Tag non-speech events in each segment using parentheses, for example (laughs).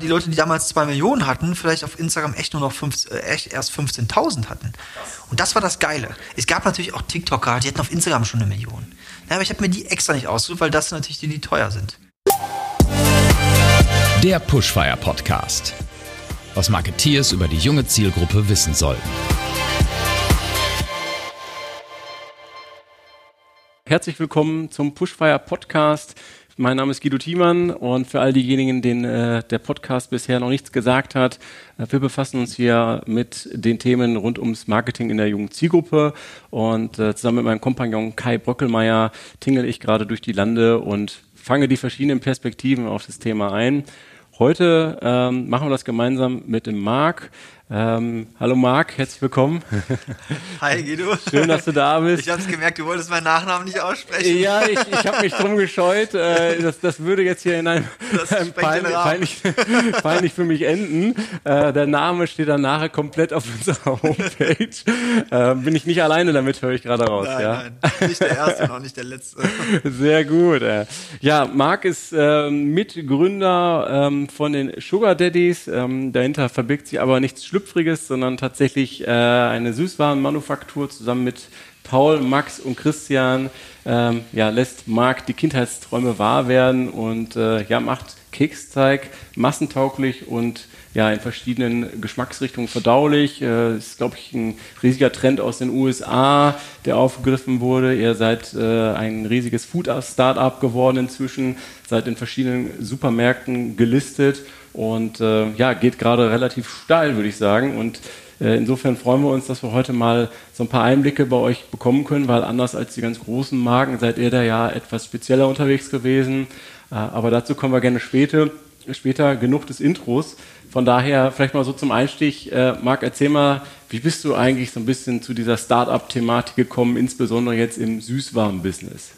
die Leute, die damals zwei Millionen hatten, vielleicht auf Instagram echt nur noch fünf, äh, echt erst 15.000 hatten. Und das war das Geile. Es gab natürlich auch TikToker, die hatten auf Instagram schon eine Million. Ja, aber ich habe mir die extra nicht ausgesucht, weil das sind natürlich die, die teuer sind. Der Pushfire Podcast. Was Marketeers über die junge Zielgruppe wissen sollten. Herzlich willkommen zum Pushfire Podcast. Mein Name ist Guido Thiemann und für all diejenigen, denen äh, der Podcast bisher noch nichts gesagt hat, äh, wir befassen uns hier mit den Themen rund ums Marketing in der jungen Zielgruppe und äh, zusammen mit meinem Kompagnon Kai Bröckelmeier tingel ich gerade durch die Lande und fange die verschiedenen Perspektiven auf das Thema ein. Heute ähm, machen wir das gemeinsam mit dem Marc. Ähm, hallo Marc, herzlich willkommen. (laughs) Hi Guido. Schön, dass du da bist. Ich habe es gemerkt, du wolltest meinen Nachnamen nicht aussprechen. Ja, ich, ich habe mich drum gescheut. Äh, das, das würde jetzt hier in einem, (laughs) einem peinlich, peinlich, (laughs) peinlich, für mich enden. Äh, der Name steht dann nachher komplett auf unserer Homepage. Äh, bin ich nicht alleine damit, höre ich gerade raus. Nein, ja? nein, nicht der Erste und auch nicht der Letzte. Sehr gut. Äh. Ja, Marc ist ähm, Mitgründer ähm, von den Sugar Daddies. Ähm, dahinter verbirgt sich aber nichts Schlimmes Schlüpfriges, sondern tatsächlich äh, eine Süßwarenmanufaktur zusammen mit Paul, Max und Christian. Ähm, ja, lässt Marc die Kindheitsträume wahr werden und äh, ja, macht Keksteig massentauglich und ja, in verschiedenen Geschmacksrichtungen verdaulich. Äh, ist, glaube ich, ein riesiger Trend aus den USA, der aufgegriffen wurde. Ihr seid äh, ein riesiges Food-Startup geworden inzwischen, seid in verschiedenen Supermärkten gelistet und äh, ja, geht gerade relativ steil, würde ich sagen. Und äh, insofern freuen wir uns, dass wir heute mal so ein paar Einblicke bei euch bekommen können, weil anders als die ganz großen Marken seid ihr da ja etwas spezieller unterwegs gewesen. Äh, aber dazu kommen wir gerne später. Später genug des Intros. Von daher vielleicht mal so zum Einstieg. Äh, Marc, erzähl mal, wie bist du eigentlich so ein bisschen zu dieser Start-up-Thematik gekommen, insbesondere jetzt im Süßwaren-Business?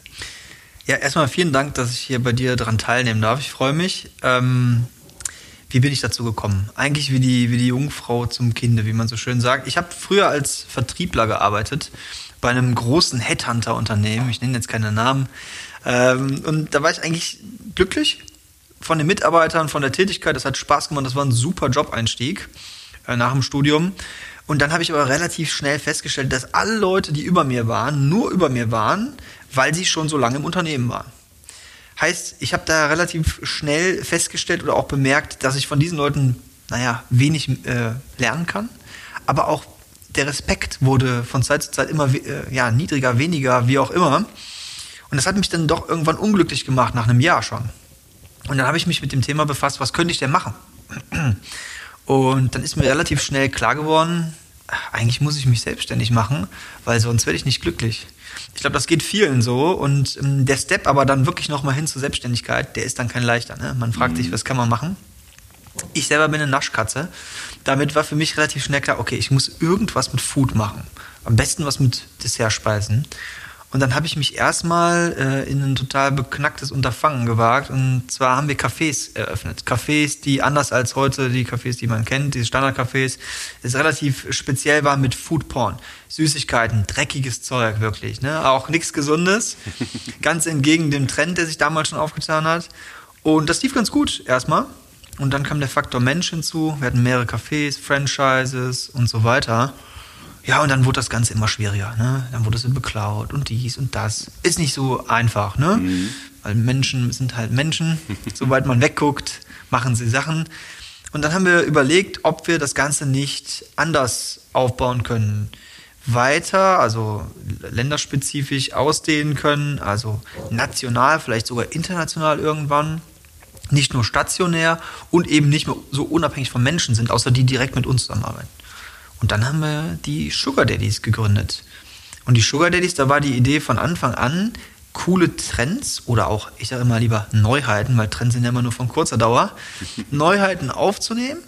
Ja, erstmal vielen Dank, dass ich hier bei dir dran teilnehmen darf. Ich freue mich. Ähm, wie bin ich dazu gekommen? Eigentlich wie die, wie die Jungfrau zum Kinde, wie man so schön sagt. Ich habe früher als Vertriebler gearbeitet bei einem großen Headhunter-Unternehmen. Ich nenne jetzt keine Namen. Ähm, und da war ich eigentlich glücklich von den Mitarbeitern, von der Tätigkeit. Das hat Spaß gemacht. Das war ein super Job-Einstieg äh, nach dem Studium. Und dann habe ich aber relativ schnell festgestellt, dass alle Leute, die über mir waren, nur über mir waren, weil sie schon so lange im Unternehmen waren. Heißt, ich habe da relativ schnell festgestellt oder auch bemerkt, dass ich von diesen Leuten, naja, wenig äh, lernen kann. Aber auch der Respekt wurde von Zeit zu Zeit immer äh, ja, niedriger, weniger, wie auch immer. Und das hat mich dann doch irgendwann unglücklich gemacht, nach einem Jahr schon. Und dann habe ich mich mit dem Thema befasst, was könnte ich denn machen? Und dann ist mir relativ schnell klar geworden, eigentlich muss ich mich selbstständig machen, weil sonst werde ich nicht glücklich. Ich glaube, das geht vielen so. Und ähm, der Step aber dann wirklich nochmal hin zur Selbstständigkeit, der ist dann kein leichter. Ne? Man fragt mhm. sich, was kann man machen? Ich selber bin eine Naschkatze. Damit war für mich relativ schnell klar, okay, ich muss irgendwas mit Food machen. Am besten was mit Dessertspeisen. Und dann habe ich mich erstmal äh, in ein total beknacktes Unterfangen gewagt. Und zwar haben wir Cafés eröffnet. Cafés, die anders als heute die Cafés, die man kennt, diese Standardcafés, ist relativ speziell waren mit Food Porn. Süßigkeiten, dreckiges Zeug wirklich. Ne? Auch nichts Gesundes. (laughs) ganz entgegen dem Trend, der sich damals schon aufgetan hat. Und das lief ganz gut erstmal. Und dann kam der Faktor Mensch hinzu. Wir hatten mehrere Cafés, Franchises und so weiter. Ja, und dann wurde das Ganze immer schwieriger. Ne? Dann wurde es beklaut und dies und das. Ist nicht so einfach, ne? Mhm. Weil Menschen sind halt Menschen. (laughs) Sobald man wegguckt, machen sie Sachen. Und dann haben wir überlegt, ob wir das Ganze nicht anders aufbauen können. Weiter, also länderspezifisch ausdehnen können, also national, vielleicht sogar international irgendwann. Nicht nur stationär und eben nicht mehr so unabhängig von Menschen sind, außer die direkt mit uns zusammenarbeiten. Und dann haben wir die Sugar Daddies gegründet. Und die Sugar Daddies, da war die Idee von Anfang an, coole Trends oder auch, ich sage immer lieber Neuheiten, weil Trends sind ja immer nur von kurzer Dauer, (laughs) Neuheiten aufzunehmen,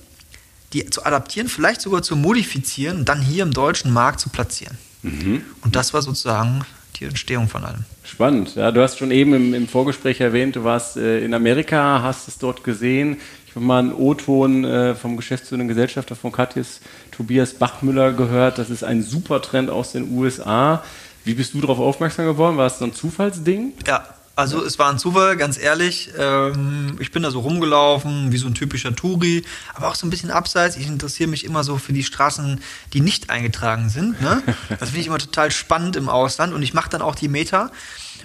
die zu adaptieren, vielleicht sogar zu modifizieren und dann hier im deutschen Markt zu platzieren. Mhm. Und das war sozusagen die Entstehung von allem. Spannend. Ja, du hast schon eben im, im Vorgespräch erwähnt, du warst äh, in Amerika, hast es dort gesehen. Mal einen O-Ton äh, vom geschäftsführenden Gesellschafter von Katjes, Tobias Bachmüller, gehört. Das ist ein super Trend aus den USA. Wie bist du darauf aufmerksam geworden? War es so ein Zufallsding? Ja, also es war ein Zufall, ganz ehrlich. Ähm, ich bin da so rumgelaufen, wie so ein typischer Touri, aber auch so ein bisschen abseits. Ich interessiere mich immer so für die Straßen, die nicht eingetragen sind. Ne? Das finde ich immer total spannend im Ausland und ich mache dann auch die Meter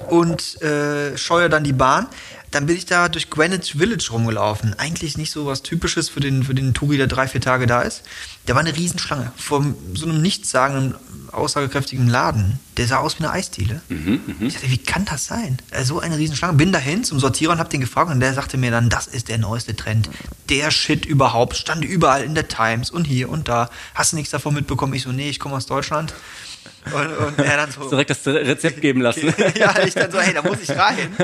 und äh, scheue dann die Bahn. Dann bin ich da durch Greenwich Village rumgelaufen. Eigentlich nicht so was Typisches für den, für den Touri, der drei, vier Tage da ist. Da war eine Riesenschlange vor so einem nichtssagenden, aussagekräftigen Laden. Der sah aus wie eine Eisdiele. Mhm, ich dachte, wie kann das sein? Äh, so eine Riesenschlange. Bin dahin zum Sortierer und hab den gefragt und der sagte mir dann, das ist der neueste Trend. Der Shit überhaupt. Stand überall in der Times und hier und da. Hast du nichts davon mitbekommen? Ich so, nee, ich komme aus Deutschland. Und, und er dann so. Direkt das Rezept (laughs) geben lassen. ja, ich dann so, hey, da muss ich rein.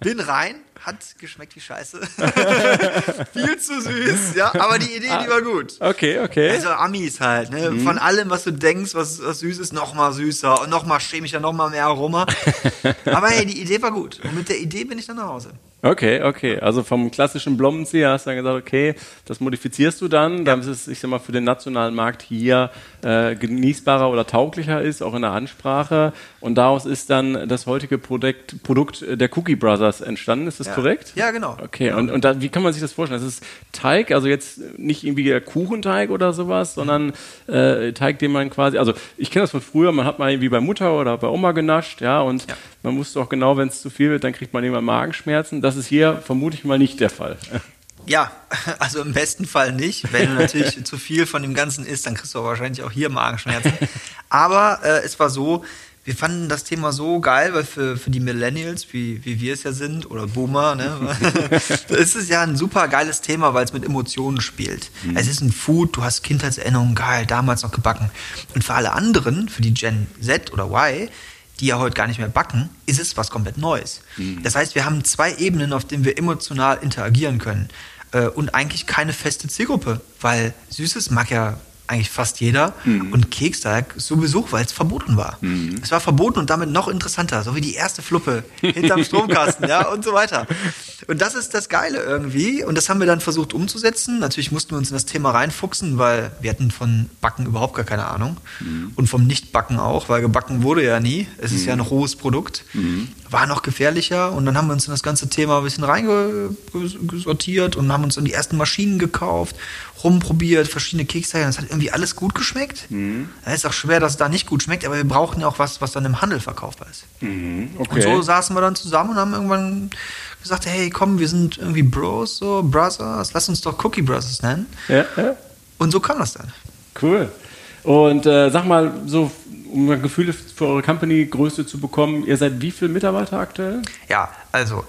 Bin rein, hat geschmeckt wie Scheiße. (laughs) Viel zu süß, ja, aber die Idee, die war gut. Okay, okay. Also Amis halt, ne? Mhm. Von allem, was du denkst, was, was süß ist, noch mal süßer und noch mal chemischer, noch mal mehr Aroma. (laughs) aber hey, die Idee war gut. Und mit der Idee bin ich dann nach Hause. Okay, okay. Also vom klassischen Blommenzieher hast du dann gesagt, okay, das modifizierst du dann, ja. damit es, ich sag mal, für den nationalen Markt hier äh, genießbarer oder tauglicher ist, auch in der Ansprache. Und daraus ist dann das heutige Produkt, Produkt der Cookie Brothers entstanden. Ist das ja. korrekt? Ja, genau. Okay, und, und da, wie kann man sich das vorstellen? Das ist Teig, also jetzt nicht irgendwie der Kuchenteig oder sowas, sondern äh, Teig, den man quasi, also ich kenne das von früher, man hat mal irgendwie bei Mutter oder bei Oma genascht, ja, und ja. man wusste auch genau, wenn es zu viel wird, dann kriegt man irgendwann Magenschmerzen. Das ist hier vermutlich mal nicht der Fall. Ja, (laughs) also im besten Fall nicht. Wenn du natürlich (laughs) zu viel von dem Ganzen isst, dann kriegst du wahrscheinlich auch hier Magenschmerzen. Aber äh, es war so, wir fanden das Thema so geil, weil für, für die Millennials, wie, wie wir es ja sind, oder Boomer, ne, (laughs) ist es ja ein super geiles Thema, weil es mit Emotionen spielt. Mhm. Es ist ein Food, du hast Kindheitserinnerungen, geil, damals noch gebacken. Und für alle anderen, für die Gen Z oder Y, die ja heute gar nicht mehr backen, ist es was komplett Neues. Mhm. Das heißt, wir haben zwei Ebenen, auf denen wir emotional interagieren können. Äh, und eigentlich keine feste Zielgruppe, weil Süßes mag ja eigentlich fast jeder. Mhm. Und Keksteig sowieso, weil es verboten war. Mhm. Es war verboten und damit noch interessanter, so wie die erste Fluppe (laughs) hinterm Stromkasten, ja, und so weiter. Und das ist das Geile irgendwie. Und das haben wir dann versucht umzusetzen. Natürlich mussten wir uns in das Thema reinfuchsen, weil wir hatten von Backen überhaupt gar keine Ahnung. Mhm. Und vom Nichtbacken auch, weil gebacken wurde ja nie. Es ist ja ein rohes Produkt. War noch gefährlicher. Und dann haben wir uns in das ganze Thema ein bisschen reingesortiert und haben uns dann die ersten Maschinen gekauft rumprobiert, verschiedene Keksteige. Das hat irgendwie alles gut geschmeckt. Mhm. Es ist auch schwer, dass es da nicht gut schmeckt, aber wir brauchen ja auch was, was dann im Handel verkaufbar ist. Mhm. Okay. Und so saßen wir dann zusammen und haben irgendwann gesagt, hey, komm, wir sind irgendwie Bros, so Brothers, lass uns doch Cookie Brothers nennen. Ja, ja. Und so kam das dann. Cool. Und äh, sag mal, so um ein Gefühl für eure Company Größe zu bekommen, ihr seid wie viele Mitarbeiter aktuell? Ja, also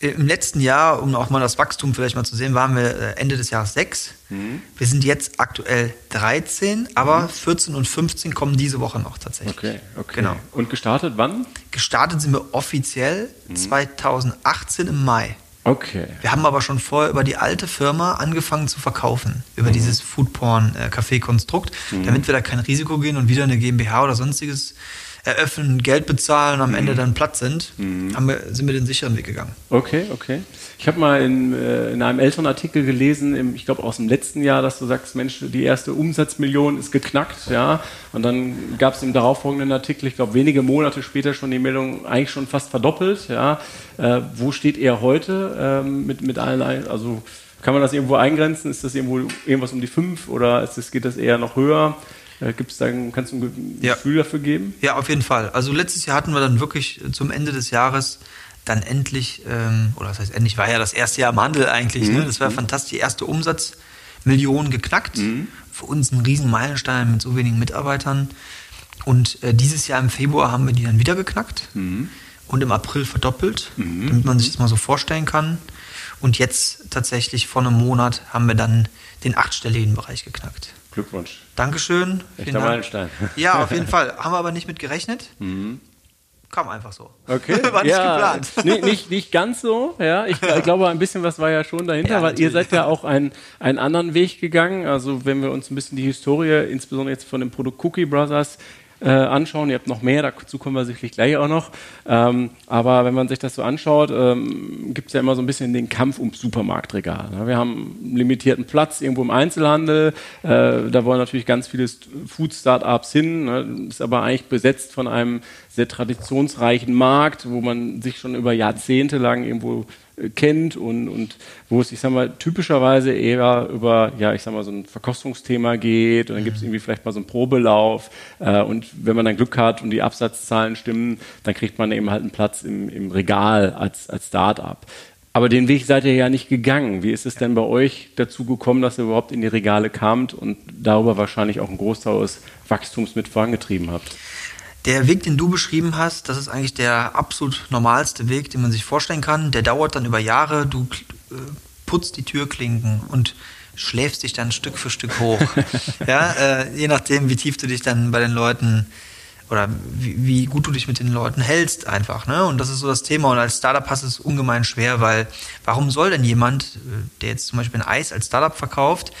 im letzten Jahr, um auch mal das Wachstum vielleicht mal zu sehen, waren wir äh, Ende des Jahres sechs. Mhm. Wir sind jetzt aktuell 13, aber mhm. 14 und 15 kommen diese Woche noch tatsächlich. Okay, okay. Genau. Und gestartet wann? Gestartet sind wir offiziell mhm. 2018 im Mai. Okay. Wir haben aber schon vorher über die alte Firma angefangen zu verkaufen, über mhm. dieses Foodporn-Café-Konstrukt, äh, mhm. damit wir da kein Risiko gehen und wieder eine GmbH oder sonstiges eröffnen, Geld bezahlen am mhm. Ende dann platt sind, mhm. haben wir, sind wir den sicheren Weg gegangen. Okay, okay. Ich habe mal in, äh, in, einem älteren Artikel gelesen, im, ich glaube aus dem letzten Jahr, dass du sagst, Mensch, die erste Umsatzmillion ist geknackt, ja. Und dann gab es im darauffolgenden Artikel, ich glaube wenige Monate später schon die Meldung eigentlich schon fast verdoppelt, ja. Äh, wo steht er heute ähm, mit, mit allen, also kann man das irgendwo eingrenzen? Ist das irgendwo irgendwas um die fünf oder das, geht das eher noch höher? Äh, gibt's da, kannst du ein Gefühl ja. dafür geben? Ja, auf jeden Fall. Also letztes Jahr hatten wir dann wirklich zum Ende des Jahres dann endlich, ähm, oder das heißt endlich, war ja das erste Jahr im Handel eigentlich, mhm. ne? das war mhm. fantastisch, die erste Umsatzmillion geknackt. Mhm. Für uns ein riesen Meilenstein mit so wenigen Mitarbeitern. Und äh, dieses Jahr im Februar haben wir die dann wieder geknackt mhm. und im April verdoppelt, mhm. damit man sich das mal so vorstellen kann. Und jetzt tatsächlich vor einem Monat haben wir dann den achtstelligen Bereich geknackt. Glückwunsch. Dankeschön. Echter Meilenstein. Ja, auf jeden (laughs) Fall. Haben wir aber nicht mit gerechnet. Mhm. Kam einfach so. Okay. (laughs) war nicht ja, geplant. (laughs) Nicht, nicht, nicht ganz so, ja. Ich, ich, glaube, ein bisschen was war ja schon dahinter, ja, weil natürlich. ihr seid ja auch einen, einen anderen Weg gegangen. Also, wenn wir uns ein bisschen die Historie, insbesondere jetzt von dem Produkt Cookie Brothers, äh, anschauen. Ihr habt noch mehr, dazu kommen wir sicherlich gleich auch noch. Ähm, aber wenn man sich das so anschaut, ähm, gibt es ja immer so ein bisschen den Kampf ums Supermarktregal. Ne? Wir haben einen limitierten Platz irgendwo im Einzelhandel. Äh, da wollen natürlich ganz viele Food-Startups hin, ne? ist aber eigentlich besetzt von einem sehr traditionsreichen Markt, wo man sich schon über Jahrzehnte lang irgendwo kennt und, und wo es, ich sag mal, typischerweise eher über, ja, ich sag mal, so ein Verkostungsthema geht und dann gibt es mhm. irgendwie vielleicht mal so einen Probelauf äh, und wenn man dann Glück hat und die Absatzzahlen stimmen, dann kriegt man eben halt einen Platz im, im Regal als, als Start-up. Aber den Weg seid ihr ja nicht gegangen. Wie ist es denn bei euch dazu gekommen, dass ihr überhaupt in die Regale kamt und darüber wahrscheinlich auch einen Großteil des Wachstums mit vorangetrieben habt? Der Weg, den du beschrieben hast, das ist eigentlich der absolut normalste Weg, den man sich vorstellen kann. Der dauert dann über Jahre. Du äh, putzt die Türklinken und schläfst dich dann Stück für Stück hoch. (laughs) ja, äh, je nachdem, wie tief du dich dann bei den Leuten oder wie, wie, gut du dich mit den Leuten hältst einfach. Ne? Und das ist so das Thema. Und als Startup hast du es ungemein schwer, weil warum soll denn jemand, äh, der jetzt zum Beispiel ein Eis als Startup verkauft,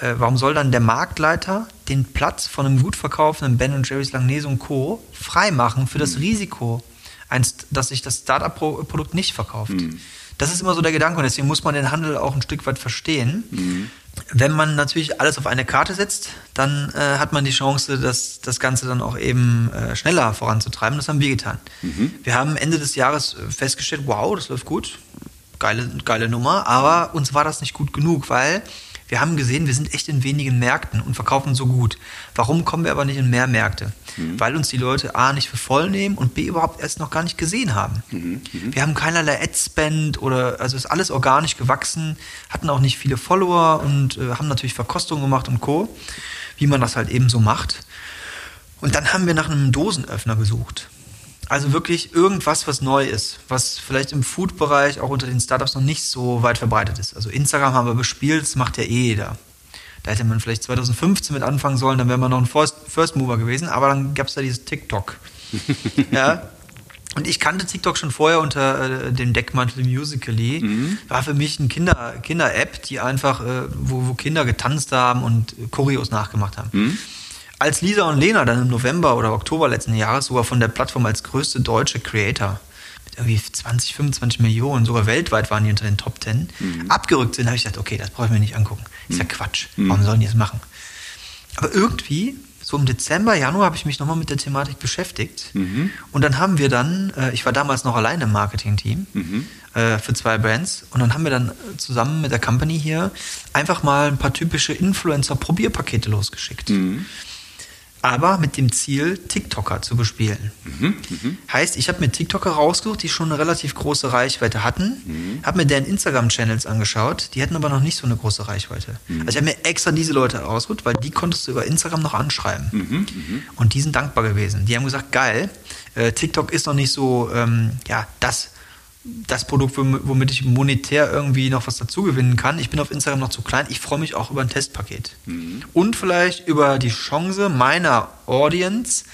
äh, warum soll dann der Marktleiter den Platz von einem gut verkaufenden Ben Jerry's Langnese und Co. freimachen für das mhm. Risiko, dass sich das Startup-Produkt nicht verkauft? Mhm. Das ist immer so der Gedanke und deswegen muss man den Handel auch ein Stück weit verstehen. Mhm. Wenn man natürlich alles auf eine Karte setzt, dann äh, hat man die Chance, das, das Ganze dann auch eben äh, schneller voranzutreiben. Das haben wir getan. Mhm. Wir haben Ende des Jahres äh, festgestellt, wow, das läuft gut, geile, geile Nummer, aber uns war das nicht gut genug, weil wir haben gesehen, wir sind echt in wenigen Märkten und verkaufen so gut. Warum kommen wir aber nicht in mehr Märkte? Mhm. Weil uns die Leute A nicht für voll nehmen und B überhaupt erst noch gar nicht gesehen haben. Mhm. Mhm. Wir haben keinerlei Ad-Spend oder, also ist alles organisch gewachsen, hatten auch nicht viele Follower und äh, haben natürlich Verkostungen gemacht und Co., wie man das halt eben so macht. Und dann haben wir nach einem Dosenöffner gesucht. Also wirklich irgendwas, was neu ist, was vielleicht im Food-Bereich auch unter den Startups noch nicht so weit verbreitet ist. Also Instagram haben wir bespielt, das macht ja eh jeder. Da hätte man vielleicht 2015 mit anfangen sollen, dann wäre man noch ein First, First Mover gewesen, aber dann gab es da dieses TikTok. (laughs) ja. Und ich kannte TikTok schon vorher unter äh, dem Deckmantel Musical.ly. Mhm. War für mich eine Kinder, Kinder-App, die einfach, äh, wo, wo Kinder getanzt haben und Choreos nachgemacht haben. Mhm als Lisa und Lena dann im November oder Oktober letzten Jahres sogar von der Plattform als größte deutsche Creator mit irgendwie 20, 25 Millionen, sogar weltweit waren die unter den Top 10, mhm. abgerückt sind, habe ich gesagt, okay, das brauche ich mir nicht angucken. Ist ja mhm. Quatsch. Mhm. Warum sollen die das machen? Aber irgendwie, so im Dezember, Januar, habe ich mich nochmal mit der Thematik beschäftigt. Mhm. Und dann haben wir dann, äh, ich war damals noch alleine im Marketing-Team mhm. äh, für zwei Brands. Und dann haben wir dann zusammen mit der Company hier einfach mal ein paar typische Influencer-Probierpakete losgeschickt. Mhm aber mit dem Ziel, TikToker zu bespielen. Mhm, mh. Heißt, ich habe mir TikToker rausgesucht, die schon eine relativ große Reichweite hatten, mhm. habe mir deren Instagram-Channels angeschaut, die hatten aber noch nicht so eine große Reichweite. Mhm. Also ich habe mir extra diese Leute rausgesucht, weil die konntest du über Instagram noch anschreiben. Mhm, mhm. Und die sind dankbar gewesen. Die haben gesagt, geil, äh, TikTok ist noch nicht so ähm, ja, das das Produkt, womit ich monetär irgendwie noch was dazu gewinnen kann. Ich bin auf Instagram noch zu klein. Ich freue mich auch über ein Testpaket. Mhm. Und vielleicht über die Chance meiner Audience,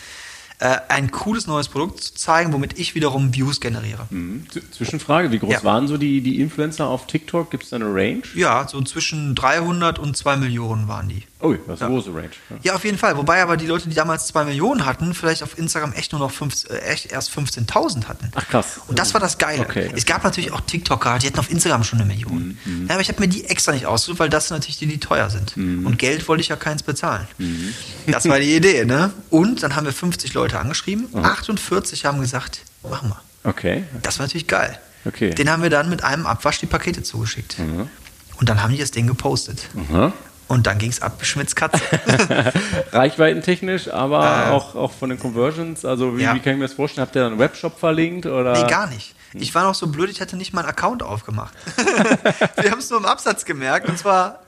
äh, ein cooles neues Produkt zu zeigen, womit ich wiederum Views generiere. Mhm. Zwischenfrage, wie groß ja. waren so die, die Influencer auf TikTok? Gibt es da eine Range? Ja, so zwischen 300 und 2 Millionen waren die. Oh, das ist eine große Range. Ja. ja. auf jeden Fall. Wobei aber die Leute, die damals 2 Millionen hatten, vielleicht auf Instagram echt nur noch fünf, äh, echt erst 15.000 hatten. Ach krass. Und das war das Geile. Okay, okay. Es gab natürlich auch TikToker, die hatten auf Instagram schon eine Million. Mhm. Ja, aber ich habe mir die extra nicht ausgesucht, weil das sind natürlich die, die teuer sind. Mhm. Und Geld wollte ich ja keins bezahlen. Mhm. Das war die Idee, ne? Und dann haben wir 50 Leute angeschrieben. Mhm. 48 haben gesagt, machen wir. Okay. Das war natürlich geil. Okay. Den haben wir dann mit einem Abwasch die Pakete zugeschickt. Mhm. Und dann haben die das Ding gepostet. Mhm. Und dann ging es ab Schmitz Katze. (laughs) Reichweitentechnisch, aber äh, auch, auch von den Conversions. Also wie, ja. wie, kann ich mir das vorstellen? Habt ihr dann einen Webshop verlinkt? Oder? Nee, gar nicht. Ich war noch so blöd, ich hätte nicht meinen Account aufgemacht. (laughs) Wir haben es nur im Absatz gemerkt. Und zwar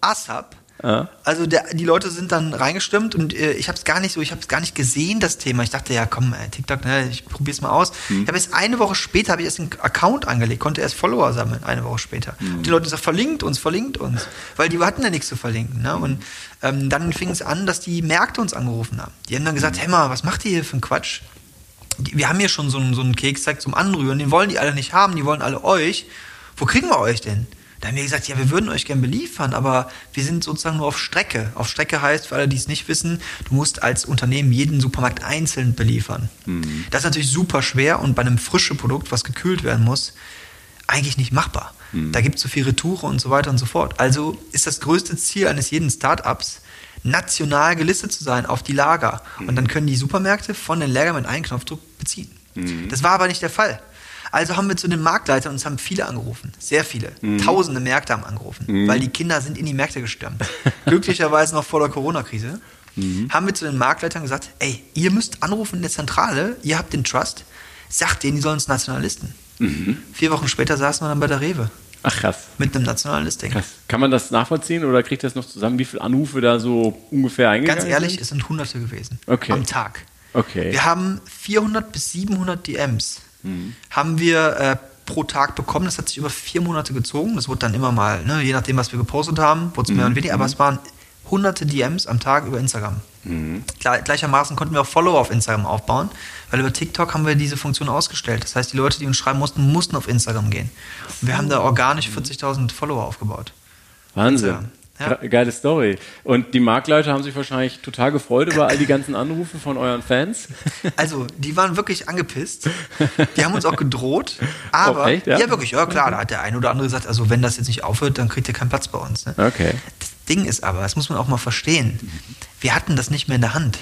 ASAP ja. Also der, die Leute sind dann reingestimmt und äh, ich habe es gar nicht so, ich habe es gar nicht gesehen, das Thema. Ich dachte, ja komm, äh, TikTok, ne, ich probiere es mal aus. Mhm. Ich habe jetzt eine Woche später, habe ich erst einen Account angelegt, konnte erst Follower sammeln, eine Woche später. Mhm. Und die Leute sagen, verlinkt uns, verlinkt uns. Weil die hatten ja nichts zu verlinken. Ne? Und ähm, dann fing es an, dass die Märkte uns angerufen haben. Die haben dann gesagt, mhm. hey mal, was macht ihr hier für einen Quatsch? Wir haben hier schon so einen, so einen Keksteig zum Anrühren, den wollen die alle nicht haben, die wollen alle euch. Wo kriegen wir euch denn? Da haben wir gesagt, ja, wir würden euch gern beliefern, aber wir sind sozusagen nur auf Strecke. Auf Strecke heißt, für alle, die es nicht wissen, du musst als Unternehmen jeden Supermarkt einzeln beliefern. Mhm. Das ist natürlich super schwer und bei einem frischen Produkt, was gekühlt werden muss, eigentlich nicht machbar. Mhm. Da gibt es so viele Retoure und so weiter und so fort. Also ist das größte Ziel eines jeden Startups, national gelistet zu sein auf die Lager. Und dann können die Supermärkte von den Lagern mit einem Knopfdruck beziehen. Das war aber nicht der Fall. Also haben wir zu den Marktleitern, uns haben viele angerufen, sehr viele, tausende Märkte haben angerufen, weil die Kinder sind in die Märkte gestürmt. (laughs) Glücklicherweise noch vor der Corona-Krise. Haben wir zu den Marktleitern gesagt, ey, ihr müsst anrufen in der Zentrale, ihr habt den Trust, sagt denen, die sollen uns Nationalisten. Vier Wochen später saßen wir dann bei der Rewe Ach krass. mit einem nationalen Listing. Krass. Kann man das nachvollziehen oder kriegt das noch zusammen, wie viele Anrufe da so ungefähr eingegangen Ganz ehrlich, sind? es sind Hunderte gewesen Okay. am Tag. Okay. Wir haben 400 bis 700 DMs haben wir äh, pro Tag bekommen. Das hat sich über vier Monate gezogen. Das wurde dann immer mal, ne, je nachdem, was wir gepostet haben, wurde es mehr und weniger. Aber es waren hunderte DMs am Tag über Instagram. Gle gleichermaßen konnten wir auch Follower auf Instagram aufbauen, weil über TikTok haben wir diese Funktion ausgestellt. Das heißt, die Leute, die uns schreiben mussten, mussten auf Instagram gehen. Und wir haben da organisch 40.000 Follower aufgebaut. Wahnsinn. Ja. Ge- Geile Story. Und die Marktleute haben sich wahrscheinlich total gefreut über all die ganzen Anrufe von euren Fans. (laughs) Also, die waren wirklich angepisst. Die haben uns auch gedroht. Aber, Oh, echt, ja? ja? wirklich, ja klar, da hat der eine oder andere gesagt, also wenn das jetzt nicht aufhört, dann kriegt ihr keinen Platz bei uns. Ne? Okay. Das Ding ist aber, das muss man auch mal verstehen, wir hatten das nicht mehr in der Hand.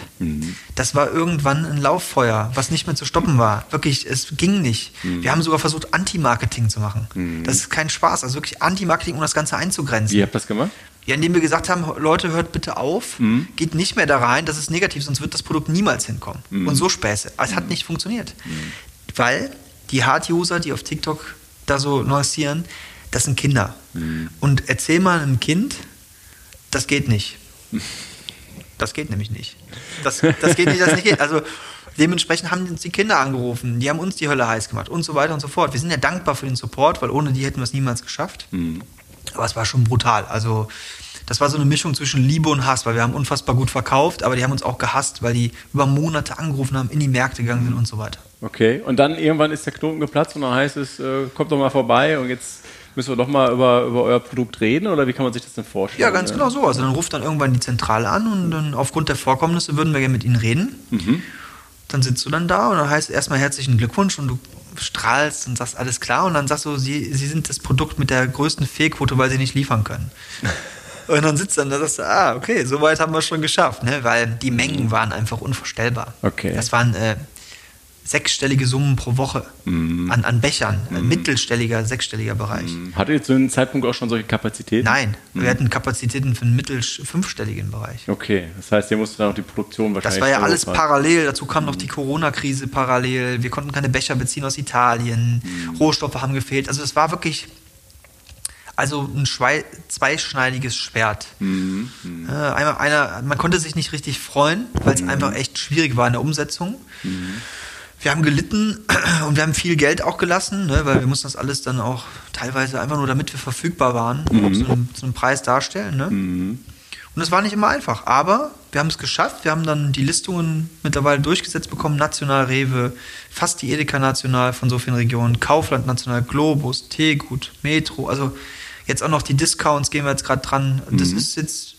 Das war irgendwann ein Lauffeuer, was nicht mehr zu stoppen war. Wirklich, es ging nicht. Wir haben sogar versucht, Anti-Marketing zu machen. Das ist kein Spaß, also wirklich Anti-Marketing, um das Ganze einzugrenzen. Wie habt ihr das gemacht? Ja, indem wir gesagt haben, Leute, hört bitte auf, geht nicht mehr da rein, das ist negativ, sonst wird das Produkt niemals hinkommen. Und so Späße. Aber es hat nicht funktioniert. Weil die Hard-User, die auf TikTok da so lancieren, das sind Kinder. Und erzähl mal einem Kind, das geht nicht. (laughs) Das geht nämlich nicht. Das, das geht nicht, das nicht geht. Also dementsprechend haben uns die Kinder angerufen, die haben uns die Hölle heiß gemacht und so weiter und so fort. Wir sind ja dankbar für den Support, weil ohne die hätten wir es niemals geschafft. Aber es war schon brutal. Also das war so eine Mischung zwischen Liebe und Hass, weil wir haben unfassbar gut verkauft, aber die haben uns auch gehasst, weil die über Monate angerufen haben, in die Märkte gegangen sind und so weiter. Okay. Und dann irgendwann ist der Knoten geplatzt und dann heißt es, äh, kommt doch mal vorbei und jetzt müssen wir doch mal über, über euer Produkt reden oder wie kann man sich das denn vorstellen? Ja, ganz genau so. Also dann ruft dann irgendwann die Zentrale an und dann aufgrund der Vorkommnisse würden wir gerne mit ihnen reden. Dann sitzt du dann da und dann heißt erstmal herzlichen Glückwunsch und du strahlst und sagst alles klar und dann sagst du, sie, sie sind das Produkt mit der größten Fehlquote, weil sie nicht liefern können. (laughs) Und dann sitzt dann da sagst du, ah, okay, so weit haben wir es schon geschafft, ne? weil die Mengen waren einfach unvorstellbar. Okay. Das waren äh, sechsstellige Summen pro Woche an, an Bechern, ein mittelstelliger, sechsstelliger Bereich. Hattet ihr zu einem Zeitpunkt auch schon solche Kapazitäten? Nein, wir hatten Kapazitäten für einen mittel fünfstelligen Bereich. Okay, das heißt, ihr musstet dann auch die Produktion wahrscheinlich. Das war ja alles hochfahren. parallel. Dazu kam noch die Corona-Krise parallel. Wir konnten keine Becher beziehen aus Italien. Rohstoffe haben gefehlt. Also es war wirklich also ein Schwei zweischneidiges Schwert. Äh, einmal, einer, man konnte sich nicht richtig freuen, weil es einfach echt schwierig war in der Umsetzung. Wir haben gelitten (clears throat) und wir haben viel Geld auch gelassen, ne, weil wir mussten das alles dann auch teilweise einfach nur, damit wir verfügbar waren, auch zu, einem, zu einem Preis darstellen. Ne? Und es war nicht immer einfach, aber wir haben es geschafft. Wir haben dann die Listungen mittlerweile durchgesetzt bekommen. National Rewe, fast die Edeka National von so vielen Regionen, Kaufland National, Globus, Teegut, Metro. Also jetzt auch noch die Discounts gehen wir jetzt gerade dran. Das ist jetzt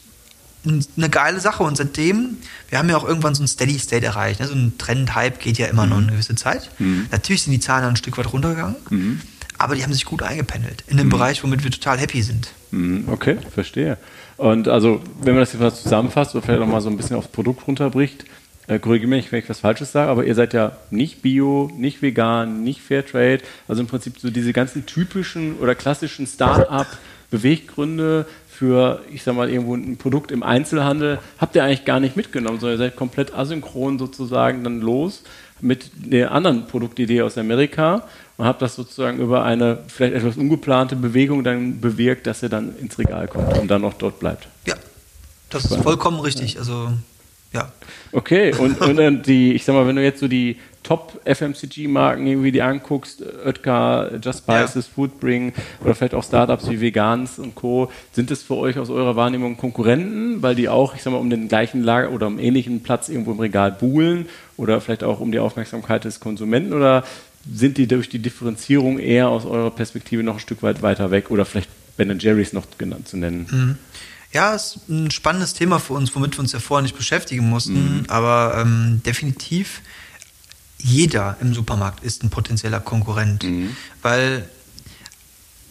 eine geile Sache und seitdem, wir haben ja auch irgendwann so ein Steady State erreicht. Ne? So ein Trend-Hype geht ja immer noch eine gewisse Zeit. Natürlich sind die Zahlen dann ein Stück weit runtergegangen, aber die haben sich gut eingependelt in dem Bereich, womit wir total happy sind. Mhm, Okay, verstehe. Und also, wenn man das jetzt mal zusammenfasst oder vielleicht auch mal so ein bisschen aufs Produkt runterbricht, äh, korrigiere mich, wenn ich was Falsches sage, aber ihr seid ja nicht Bio, nicht vegan, nicht Fairtrade, also im Prinzip so diese ganzen typischen oder klassischen Start-up-Beweggründe für, ich sag mal, irgendwo ein Produkt im Einzelhandel, habt ihr eigentlich gar nicht mitgenommen, sondern ihr seid komplett asynchron sozusagen dann los mit der anderen Produktidee aus Amerika und habt das sozusagen über eine vielleicht etwas ungeplante Bewegung dann bewirkt, dass er dann ins Regal kommt und dann auch dort bleibt. Ja, das ist vollkommen richtig. Also, ja. Okay, und, und dann die, ich sag mal, wenn du jetzt so die Top-FMCG-Marken irgendwie die anguckst, Oetker, Just Spices, Foodbring oder vielleicht auch Startups wie Vegans und Co., sind das für euch aus eurer Wahrnehmung Konkurrenten, weil die auch, ich sag mal, um den gleichen Lager oder um ähnlichen Platz irgendwo im Regal buhlen oder vielleicht auch um die Aufmerksamkeit des Konsumenten oder sind die durch die Differenzierung eher aus eurer Perspektive noch ein Stück weit weiter weg oder vielleicht Ben Jerry's noch genannt zu nennen? Ja, ist ein spannendes Thema für uns, womit wir uns ja vorher nicht beschäftigen mussten. Aber ähm, definitiv jeder im Supermarkt ist ein potenzieller Konkurrent. Weil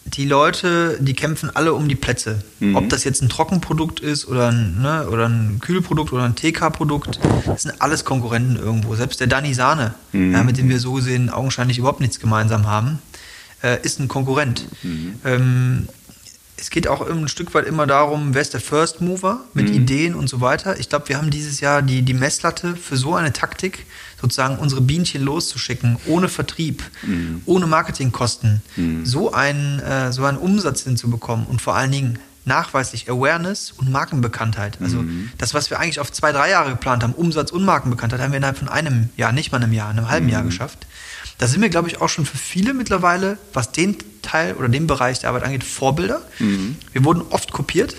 die Leute, die kämpfen alle um die Plätze. Mhm. Ob das jetzt ein Trockenprodukt ist oder ein, ne, oder ein Kühlprodukt oder ein TK-Produkt, das sind alles Konkurrenten irgendwo. Selbst der Danny Sahne, Mhm. ja, mit dem wir so gesehen augenscheinlich überhaupt nichts gemeinsam haben, äh, ist ein Konkurrent. Mhm. Ähm, es geht auch ein Stück weit immer darum, wer ist der First Mover mit Mhm. Ideen und so weiter. Ich glaube, wir haben dieses Jahr die, die Messlatte für so eine Taktik, sozusagen unsere Bienchen loszuschicken, ohne Vertrieb, Mhm. ohne Marketingkosten, so, einen, äh, so einen Umsatz hinzubekommen und vor allen Dingen nachweislich Awareness und Markenbekanntheit. Also Mhm. das, was wir eigentlich auf zwei, drei Jahre geplant haben, Umsatz und Markenbekanntheit, haben wir innerhalb von einem Jahr, nicht mal einem Jahr, einem halben Mhm. Jahr geschafft. Da sind wir, glaube ich, auch schon für viele mittlerweile, was den Teil oder den Bereich der Arbeit angeht, Vorbilder. Mhm. Wir wurden oft kopiert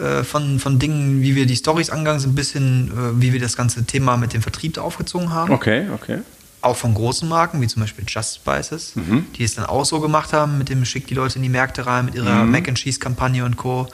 äh, von, von Dingen, wie wir die Stories angegangen sind, bis hin, äh, wie wir das ganze Thema mit dem Vertrieb aufgezogen haben. Okay, okay. Auch von großen Marken, wie zum Beispiel Just Spices, Mhm. die es dann auch so gemacht haben, mit dem Schick die Leute in die Märkte rein, mit ihrer Mhm. Mac and Cheese Kampagne und Co.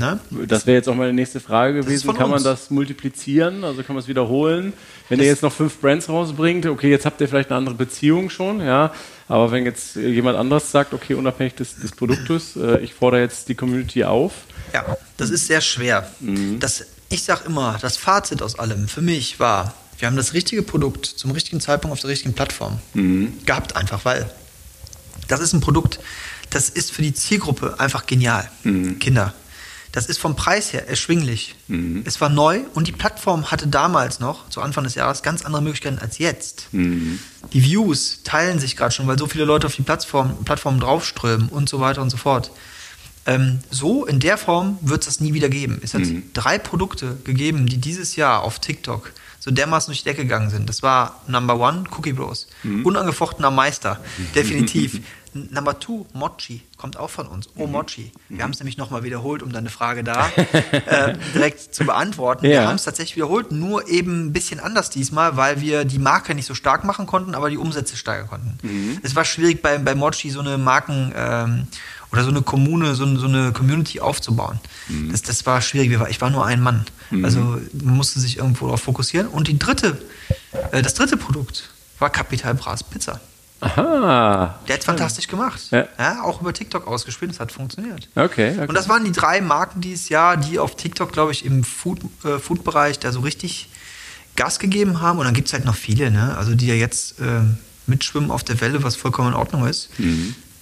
Ne? Das wäre jetzt auch meine nächste Frage gewesen. Kann man uns. das multiplizieren? Also kann man es wiederholen? Wenn ihr jetzt noch fünf Brands rausbringt, okay, jetzt habt ihr vielleicht eine andere Beziehung schon, ja. Aber wenn jetzt jemand anderes sagt, okay, unabhängig des, des Produktes, äh, ich fordere jetzt die Community auf. Ja, das ist sehr schwer. Das, ich sage immer, das Fazit aus allem für mich war, wir haben das richtige Produkt zum richtigen Zeitpunkt auf der richtigen Plattform gehabt, einfach, weil das ist ein Produkt, das ist für die Zielgruppe einfach genial. Kinder. Das ist vom Preis her erschwinglich. Es war neu und die Plattform hatte damals noch, zu Anfang des Jahres, ganz andere Möglichkeiten als jetzt. Die Views teilen sich gerade schon, weil so viele Leute auf die Plattform, Plattform draufströmen und so weiter und so fort. Ähm, so in der Form wird es das nie wieder geben. Es hat drei Produkte gegeben, die dieses Jahr auf TikTok so dermaßen durch die Decke gegangen sind. Das war Number One, Cookie Bros. Unangefochtener Meister, (laughs) definitiv. Number Two, Mochi, kommt auch von uns. Oh, Mochi. Wir haben es nämlich nochmal wiederholt, um deine Frage da (laughs) äh, direkt zu beantworten. Wir Ja. haben es tatsächlich wiederholt, nur eben ein bisschen anders diesmal, weil wir die Marke nicht so stark machen konnten, aber die Umsätze steigern konnten. Es war schwierig bei, bei Mochi so eine Marken ähm, oder so eine Kommune, so, eine- so eine Community aufzubauen. Das, das war schwierig. Wir ich war nur ein Mann. Also man musste sich irgendwo darauf fokussieren. Und die dritte, äh, das dritte Produkt war Capital Bras Pizza. Aha. Der hat fantastisch gemacht. Ja. Ja. auch über TikTok ausgespielt, es hat funktioniert. Okay, okay. Und das waren die drei Marken dieses Jahr, die auf TikTok, glaube ich, im Food, äh, Food-Bereich da so richtig Gas gegeben haben. Und dann gibt es halt noch viele, ne? also die ja jetzt äh, mitschwimmen auf der Welle, was vollkommen in Ordnung ist.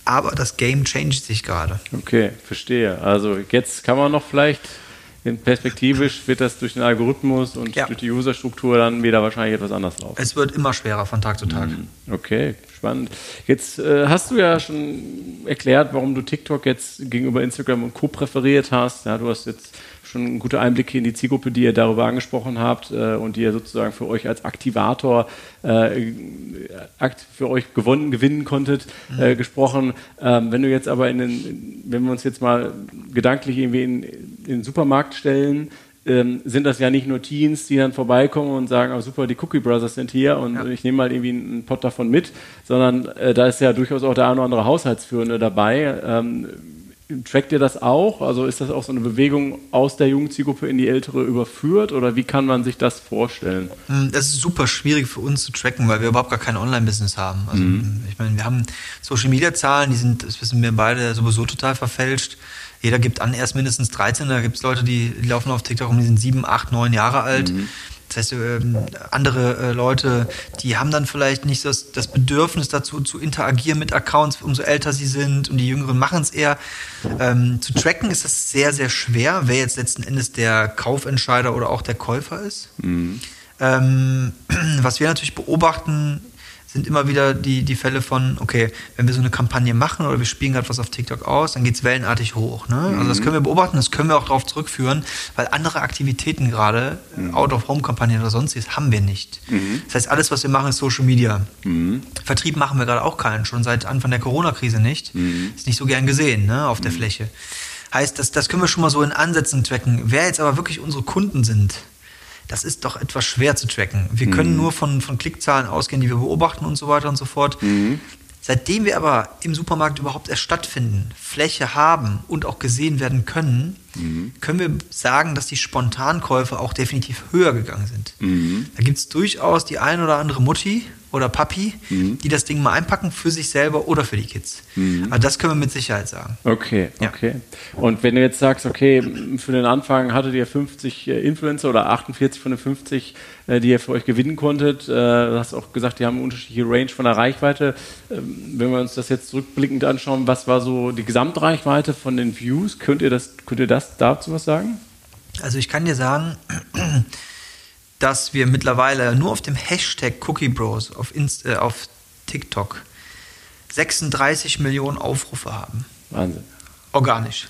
Aber das Game changed sich gerade. Okay, verstehe. Also jetzt kann man noch vielleicht, perspektivisch wird das durch den Algorithmus und Ja. durch die Userstruktur dann wieder wahrscheinlich etwas anders laufen. Es wird immer schwerer von Tag zu Tag. Okay, spannend. Jetzt äh, hast du ja schon erklärt, warum du TikTok jetzt gegenüber Instagram und Co. präferiert hast. Ja, du hast jetzt schon gute Einblicke in die Zielgruppe, die ihr darüber angesprochen habt äh, und die ihr sozusagen für euch als Aktivator äh, für euch gewonnen, gewinnen konntet, äh, gesprochen. Ähm, wenn du jetzt aber in den, wenn wir uns jetzt mal gedanklich irgendwie in, in den Supermarkt stellen, ähm, sind das ja nicht nur Teens, die dann vorbeikommen und sagen, oh super, die Cookie Brothers sind hier und Ja. ich nehme mal irgendwie einen Pot davon mit, sondern äh, da ist ja durchaus auch der eine oder andere Haushaltsführende dabei. Ähm, trackt ihr das auch? Also ist das auch so eine Bewegung aus der jungen Zielgruppe in die ältere überführt oder wie kann man sich das vorstellen? Mm, Das ist super schwierig für uns zu tracken, weil wir überhaupt gar kein Online-Business haben. Also, ich meine, wir haben Social-Media-Zahlen, die sind, das wissen wir beide, sowieso total verfälscht. Jeder gibt an, erst mindestens 13. Da gibt es Leute, die, laufen auf TikTok und die sind 7, 8, 9 Jahre alt. Das heißt, ähm, andere äh, Leute, die haben dann vielleicht nicht das, das Bedürfnis dazu, zu interagieren mit Accounts, umso älter sie sind und die Jüngeren machen es eher. Ähm, zu tracken ist das sehr, sehr schwer, wer jetzt letzten Endes der Kaufentscheider oder auch der Käufer ist. Ähm, (clears throat) was wir natürlich beobachten, sind immer wieder die, die Fälle von, okay, wenn wir so eine Kampagne machen oder wir spielen gerade was auf TikTok aus, dann geht es wellenartig hoch. Ne? Also das können wir beobachten, das können wir auch darauf zurückführen, weil andere Aktivitäten gerade, äh, Out-of-Home-Kampagnen oder sonstiges, haben wir nicht. Das heißt, alles, was wir machen, ist Social Media. Vertrieb machen wir gerade auch keinen, schon seit Anfang der Corona-Krise nicht. Ist nicht so gern gesehen ne, auf der Fläche. Heißt, das, das können wir schon mal so in Ansätzen tracken. Wer jetzt aber wirklich unsere Kunden sind, das ist doch etwas schwer zu tracken. Wir können nur von, von Klickzahlen ausgehen, die wir beobachten und so weiter und so fort. Seitdem wir aber im Supermarkt überhaupt erst stattfinden, Fläche haben und auch gesehen werden können, können wir sagen, dass die Spontankäufe auch definitiv höher gegangen sind. Da gibt es durchaus die ein oder andere Mutti oder Papi, Mhm. die das Ding mal einpacken für sich selber oder für die Kids. Mhm. Also das können wir mit Sicherheit sagen. Okay, Ja. okay. Und wenn du jetzt sagst, okay, für den Anfang hattet ihr 50 äh, Influencer oder 48 von den 50, äh, die ihr für euch gewinnen konntet, äh, du hast auch gesagt, die haben eine unterschiedliche Range von der Reichweite. Ähm, Wenn wir uns das jetzt zurückblickend anschauen, was war so die Gesamtreichweite von den Views? Könnt ihr das, könnt ihr das dazu was sagen? Also ich kann dir sagen, dass wir mittlerweile nur auf dem Hashtag Cookie Bros auf, Inst äh, auf TikTok 36 Millionen Aufrufe haben. Wahnsinn. Organisch.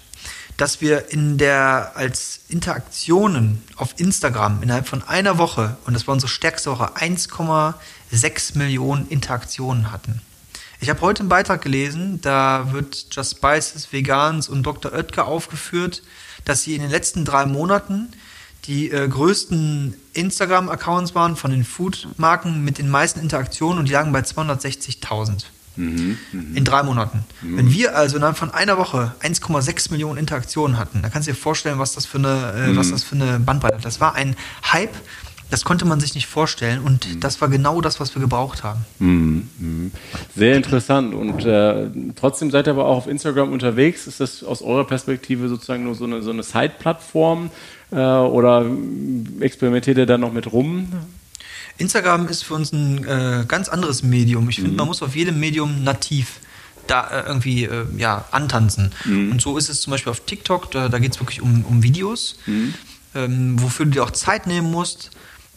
Dass wir in der als Interaktionen auf Instagram innerhalb von einer Woche, und das war unsere stärkste Woche, 1,6 Millionen Interaktionen hatten. Ich habe heute einen Beitrag gelesen, da wird Just Spices, Vegans und Dr. Oetker aufgeführt, dass sie in den letzten drei Monaten die äh, größten Instagram-Accounts waren von den Food-Marken mit den meisten Interaktionen und die lagen bei 260.000 in drei Monaten. Wenn wir also innerhalb von einer Woche 1,6 Millionen Interaktionen hatten, da kannst du dir vorstellen, was das für eine, äh, was das für eine Bandbreite hat. Das war ein Hype, das konnte man sich nicht vorstellen und das war genau das, was wir gebraucht haben. Sehr interessant. Und äh, trotzdem seid ihr aber auch auf Instagram unterwegs. Ist das aus eurer Perspektive sozusagen nur so eine, so eine Side-Plattform äh, oder experimentiert ihr da noch mit rum? Instagram ist für uns ein äh, ganz anderes Medium. Ich finde, man muss auf jedem Medium nativ da äh, irgendwie äh, ja, antanzen. Und so ist es zum Beispiel auf TikTok, da, da geht es wirklich um, um Videos, ähm, wofür du dir auch Zeit nehmen musst,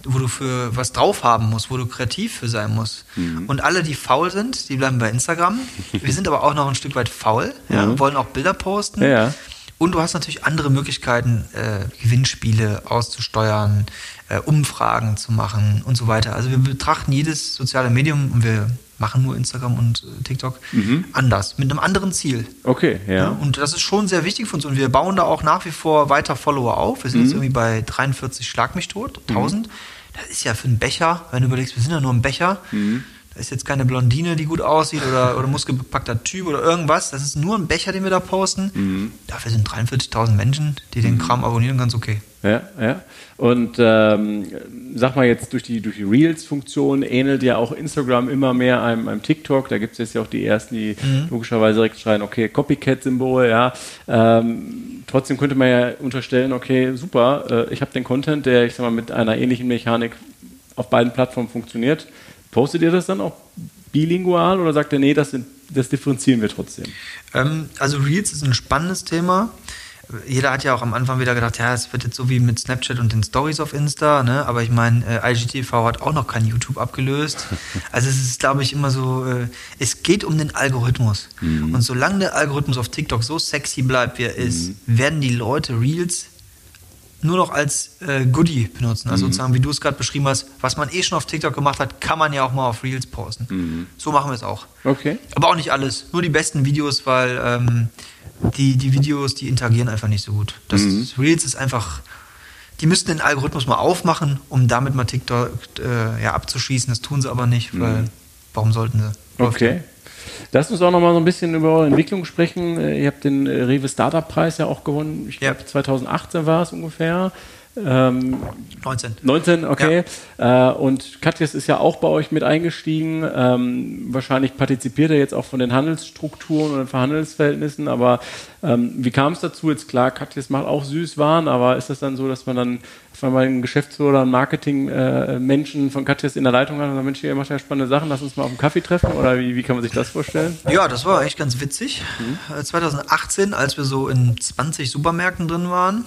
wo du für was drauf haben musst, wo du kreativ für sein musst. Und alle, die faul sind, die bleiben bei Instagram. (laughs) Wir sind aber auch noch ein Stück weit faul, ja, wollen auch Bilder posten. Ja. Und du hast natürlich andere Möglichkeiten, äh, Gewinnspiele auszusteuern, äh, Umfragen zu machen und so weiter. Also wir betrachten jedes soziale Medium und wir machen nur Instagram und äh, TikTok anders, mit einem anderen Ziel. Okay, ja. Ja, und das ist schon sehr wichtig für uns und wir bauen da auch nach wie vor weiter Follower auf. Wir sind jetzt irgendwie bei 43 Schlag mich tot, 1000. Das ist ja für einen Becher, wenn du überlegst, wir sind ja nur ein Becher. Da ist jetzt keine Blondine, die gut aussieht oder, oder muskelbepackter Typ oder irgendwas. Das ist nur ein Becher, den wir da posten. Dafür sind 43.000 Menschen, die den Kram abonnieren, ganz okay. Ja, ja. Und ähm, sag mal jetzt durch die, durch die Reels-Funktion ähnelt ja auch Instagram immer mehr einem, einem TikTok. Da gibt es jetzt ja auch die ersten, die logischerweise direkt schreien, okay, Copycat-Symbol, ja. Ähm, trotzdem könnte man ja unterstellen, okay, super, äh, ich habe den Content, der, ich sag mal, mit einer ähnlichen Mechanik auf beiden Plattformen funktioniert. Postet ihr das dann auch bilingual oder sagt ihr, nee, das, sind, das differenzieren wir trotzdem? Ähm, also Reels ist ein spannendes Thema. Jeder hat ja auch am Anfang wieder gedacht, ja, es wird jetzt so wie mit Snapchat und den Stories auf Insta, ne? Aber ich meine, äh, IGTV hat auch noch kein YouTube abgelöst. (laughs) Also es ist, glaube ich, immer so, äh, es geht um den Algorithmus. Und solange der Algorithmus auf TikTok so sexy bleibt, wie er ist, werden die Leute Reels nur noch als äh, Goodie benutzen. Also sozusagen, wie du es gerade beschrieben hast, was man eh schon auf TikTok gemacht hat, kann man ja auch mal auf Reels posten. So machen wir es auch. Okay. Aber auch nicht alles. Nur die besten Videos, weil ähm, die, die Videos, die interagieren einfach nicht so gut. Das ist, Reels ist einfach. Die müssten den Algorithmus mal aufmachen, um damit mal TikTok äh, ja, abzuschießen. Das tun sie aber nicht, weil warum sollten sie? Okay. Lass uns auch noch mal so ein bisschen über eure Entwicklung sprechen. Äh, Ihr habt den äh, Rewe Startup Preis ja auch gewonnen. Ich Ja. glaube 2018 war es ungefähr. Ähm, 19. 19, okay. Äh, und Katjes ist ja auch bei euch mit eingestiegen. Ähm, wahrscheinlich partizipiert er jetzt auch von den Handelsstrukturen und den Verhandelsverhältnissen. Aber ähm, wie kam es dazu? Jetzt klar, Katjes macht auch Süßwaren, aber ist das dann so, dass man dann auf einmal einen Geschäftsführer oder einen Marketing-Menschen von Katjes in der Leitung hat und sagt, Mensch, ihr macht ja spannende Sachen, lass uns mal auf einen Kaffee treffen? Oder wie, wie kann man sich das vorstellen? Ja, das war echt ganz witzig. Äh, 2018, als wir so in 20 Supermärkten drin waren,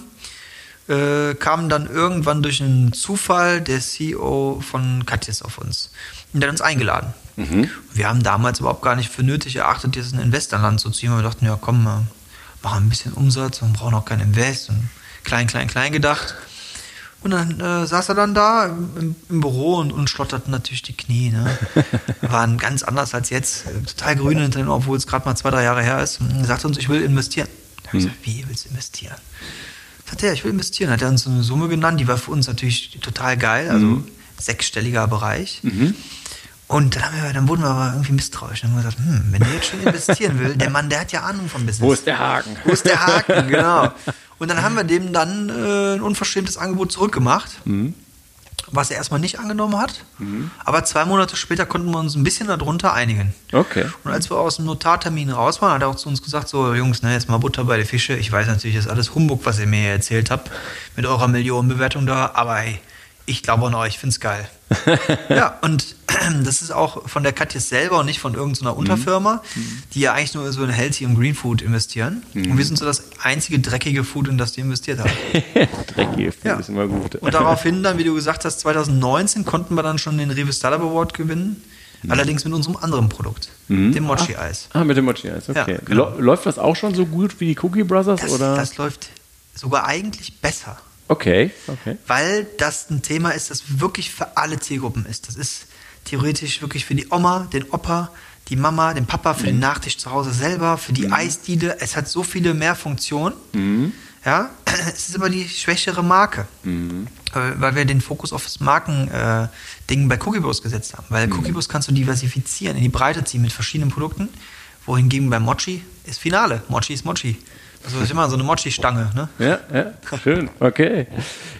äh, kam dann irgendwann durch einen Zufall der CEO von Katjes auf uns. Und der hat uns eingeladen. Wir haben damals überhaupt gar nicht für nötig erachtet, jetzt ein Investorland zu ziehen. weil Wir dachten, ja komm, wir machen ein bisschen Umsatz und brauchen auch kein Invest und klein, klein, klein gedacht. Und dann äh, saß er dann da im, im Büro und, und schlotterten natürlich die Knie. Ne? (laughs) Waren ganz anders als jetzt. Äh, Total grün hinter den Ohren, obwohl es gerade mal zwei, drei Jahre her ist. Und er sagte uns, ich will investieren. Da habe ich gesagt, wie willst du investieren? Sagt er, ich will investieren. Hat er uns so eine Summe genannt, die war für uns natürlich total geil. Also sechsstelliger Bereich. Und dann, wir, dann wurden wir aber irgendwie misstrauisch. Dann haben wir gesagt, hm, wenn der jetzt schon investieren will, der Mann, der hat ja Ahnung vom Business. Wo ist der Haken? Wo ist der Haken, genau. Und dann haben wir dem dann äh, ein unverschämtes Angebot zurückgemacht. Was er erstmal nicht angenommen hat. Mhm. Aber zwei Monate später konnten wir uns ein bisschen darunter einigen. Okay. Und als wir aus dem Notartermin raus waren, hat er auch zu uns gesagt, so Jungs, ne, jetzt mal Butter bei den Fische. Ich weiß natürlich, das ist alles Humbug, was ihr mir hier erzählt habt mit eurer Millionenbewertung da, aber hey, ich glaube an euch, ich find's geil. Ja, und (clears throat) das ist auch von der Katjes selber und nicht von irgendeiner Unterfirma, die ja eigentlich nur so in Healthy und Green Food investieren. Und wir sind so das einzige dreckige Food, in das die investiert haben. (laughs) Dreckig, Ja. ist immer gut. Und daraufhin dann, wie du gesagt hast, 2019 konnten wir dann schon den Rewe Startup Award gewinnen. Allerdings mit unserem anderen Produkt, dem Mochi-Eis. Ah, mit dem Mochi-Eis, okay. Ja, genau. Läuft das auch schon so gut wie die Cookie Brothers? Das, oder? das läuft sogar eigentlich besser. Okay, okay. weil das ein Thema ist, das wirklich für alle Zielgruppen ist. Das ist theoretisch wirklich für die Oma, den Opa, die Mama, den Papa, für den Nachtisch zu Hause selber, für die Eisdiele. Es hat so viele mehr Funktionen. Ja, (clears throat) es ist aber die schwächere Marke, weil, weil wir den Fokus auf das Marken-Ding äh, Ding bei Cookiebus gesetzt haben. Weil Cookiebus kannst du diversifizieren, in die Breite ziehen mit verschiedenen Produkten, wohingegen bei Mochi ist Finale. Mochi ist Mochi. Also ist immer so eine Mochi-Stange. Ne? Ja, ja, schön, okay.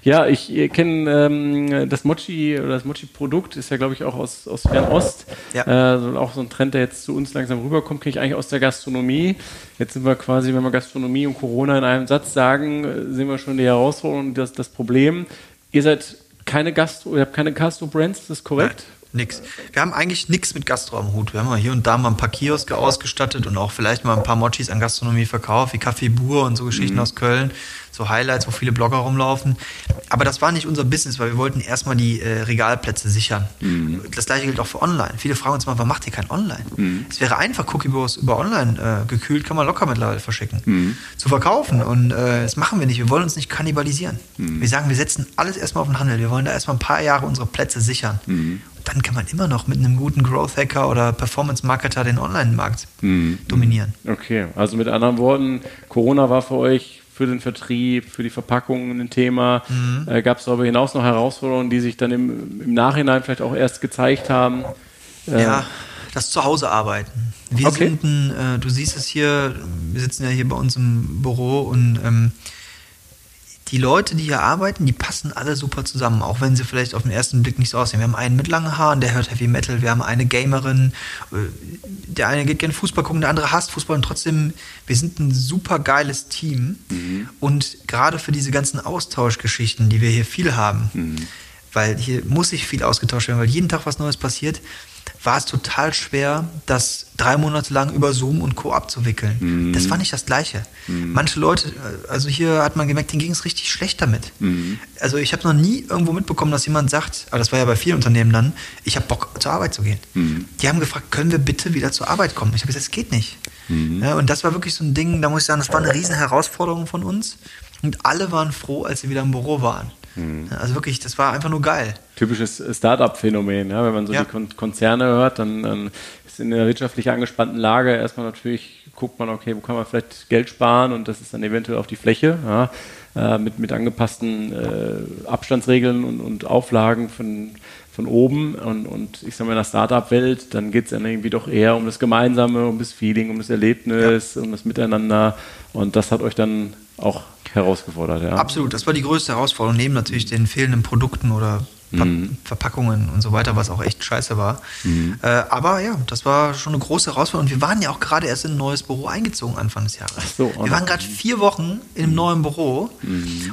Ja, ich kenne ähm, das Mochi oder das Mochi-Produkt ist ja, glaube ich, auch aus, aus Fernost. Ja. Äh, so auch so ein Trend, der jetzt zu uns langsam rüberkommt, kenne ich eigentlich aus der Gastronomie. Jetzt sind wir quasi, wenn wir Gastronomie und Corona in einem Satz sagen, äh, sehen wir schon die Herausforderung und das, das Problem. Ihr seid keine Gastro, ihr habt keine Gastro-Brands, ist das korrekt? Nix. Wir haben eigentlich nichts mit Gastro am Hut. Wir haben mal hier und da mal ein paar Kioske ausgestattet und auch vielleicht mal ein paar Mochis an Gastronomie verkauft, wie Café Bur und so Geschichten aus Köln. So Highlights, wo viele Blogger rumlaufen. Aber das war nicht unser Business, weil wir wollten erstmal die äh, Regalplätze sichern. Das gleiche gilt auch für Online. Viele fragen uns mal, warum macht ihr kein Online? Es wäre einfach, Cookiebos über Online äh, gekühlt, kann man locker mittlerweile verschicken. Zu verkaufen. Und äh, das machen wir nicht. Wir wollen uns nicht kannibalisieren. Wir sagen, wir setzen alles erstmal auf den Handel. Wir wollen da erstmal ein paar Jahre unsere Plätze sichern. Und dann kann man immer noch mit einem guten Growth Hacker oder Performance Marketer den Online-Markt dominieren. Okay, also mit anderen Worten, Corona war für euch für den Vertrieb, für die Verpackungen ein Thema. Mhm. Äh, Gab es darüber hinaus noch Herausforderungen, die sich dann im, im Nachhinein vielleicht auch erst gezeigt haben? Äh, Ja, das Zuhause arbeiten. Wir Okay. sind ein, äh, du siehst es hier, wir sitzen ja hier bei uns im Büro und ähm, die Leute, die hier arbeiten, die passen alle super zusammen, auch wenn sie vielleicht auf den ersten Blick nicht so aussehen. Wir haben einen mit langen Haaren, der hört Heavy Metal, wir haben eine Gamerin, äh, der eine geht gerne Fußball gucken, der andere hasst Fußball. Und trotzdem, wir sind ein super geiles Team. Und gerade für diese ganzen Austauschgeschichten, die wir hier viel haben, weil hier muss sich viel ausgetauscht werden, weil jeden Tag was Neues passiert, war es total schwer, das drei Monate lang über Zoom und Co. abzuwickeln. Das war nicht das Gleiche. Manche Leute, äh, also hier hat man gemerkt, denen ging es richtig schlecht damit. Also ich habe noch nie irgendwo mitbekommen, dass jemand sagt, aber das war ja bei vielen Unternehmen dann, ich habe Bock zur Arbeit zu gehen. Die haben gefragt, können wir bitte wieder zur Arbeit kommen? Ich habe gesagt, es geht nicht. Ja, und das war wirklich so ein Ding, da muss ich sagen, das war eine riesen Herausforderung von uns. Und alle waren froh, als sie wieder im Büro waren. Ja, Also wirklich, das war einfach nur geil. typisches Startup-Phänomen. Ja? Wenn man so Ja. die Kon Konzerne hört, dann, dann ist in der wirtschaftlich angespannten Lage erstmal natürlich, guckt man, okay, wo kann man vielleicht Geld sparen und das ist dann eventuell auf die Fläche. Ja? Äh, mit, mit angepassten äh, Abstandsregeln und, und Auflagen von, von oben. Und, und ich sag mal, in der Startup-Welt, dann geht es dann irgendwie doch eher um das Gemeinsame, um das Feeling, um das Erlebnis, um das Miteinander. Und das hat euch dann auch herausgefordert. Ja? Absolut, das war die größte Herausforderung, neben natürlich den fehlenden Produkten oder Ver Verpackungen und so weiter, was auch echt scheiße war. Äh, aber ja, das war schon eine große Herausforderung. Und wir waren ja auch gerade erst in ein neues Büro eingezogen Anfang des Jahres. so, wir waren gerade vier Wochen in einem neuen Büro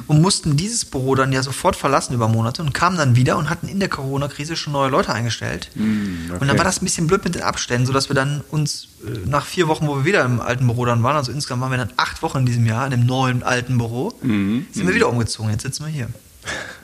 und mussten dieses Büro dann ja sofort verlassen über Monate und kamen dann wieder und hatten in der Corona-Krise schon neue Leute eingestellt. Und dann war das ein bisschen blöd mit den Abständen, sodass wir dann uns äh, nach vier Wochen, wo wir wieder im alten Büro dann waren, also insgesamt waren wir dann acht Wochen in diesem Jahr in dem neuen alten Büro, sind wir wieder umgezogen. Jetzt sitzen wir hier. (laughs)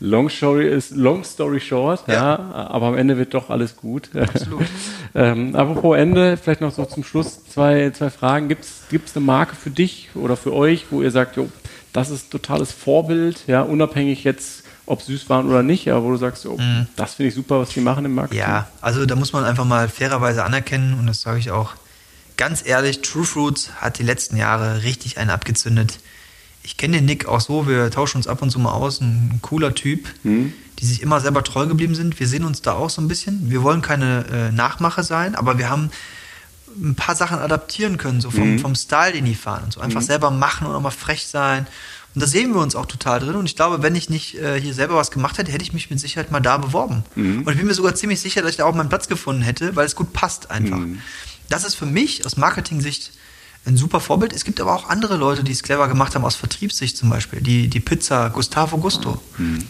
Long story ist long story short, ja. Ja. aber am Ende wird doch alles gut. Absolut. (laughs) ähm, apropos Ende, vielleicht noch so zum Schluss zwei, zwei Fragen. Gibt es eine Marke für dich oder für euch, wo ihr sagt, jo, das ist totales Vorbild, ja, unabhängig jetzt, ob Süßwaren oder nicht, aber wo du sagst, jo, das finde ich super, was die machen im Marketing. Mhm. Ja, also da muss man einfach mal fairerweise anerkennen und das sage ich auch ganz ehrlich, True Fruits hat die letzten Jahre richtig einen abgezündet. Ich kenne den Nick auch so, wir tauschen uns ab und zu mal aus, ein cooler Typ, die sich immer selber treu geblieben sind. Wir sehen uns da auch so ein bisschen. Wir wollen keine äh, Nachmache sein, aber wir haben ein paar Sachen adaptieren können, so vom, vom Style, den die fahren und so. Einfach selber machen und auch mal frech sein Und da sehen wir uns auch total drin. Und ich glaube, wenn ich nicht äh, hier selber was gemacht hätte, hätte ich mich mit Sicherheit mal da beworben. Mhm. Und ich bin mir sogar ziemlich sicher, dass ich da auch meinen Platz gefunden hätte, weil es gut passt einfach. Mhm. Das ist für mich aus Marketing-Sicht ein super Vorbild. Es gibt aber auch andere Leute, die es clever gemacht haben, aus Vertriebssicht zum Beispiel. Die, die Pizza Gustavo Gusto. Mhm.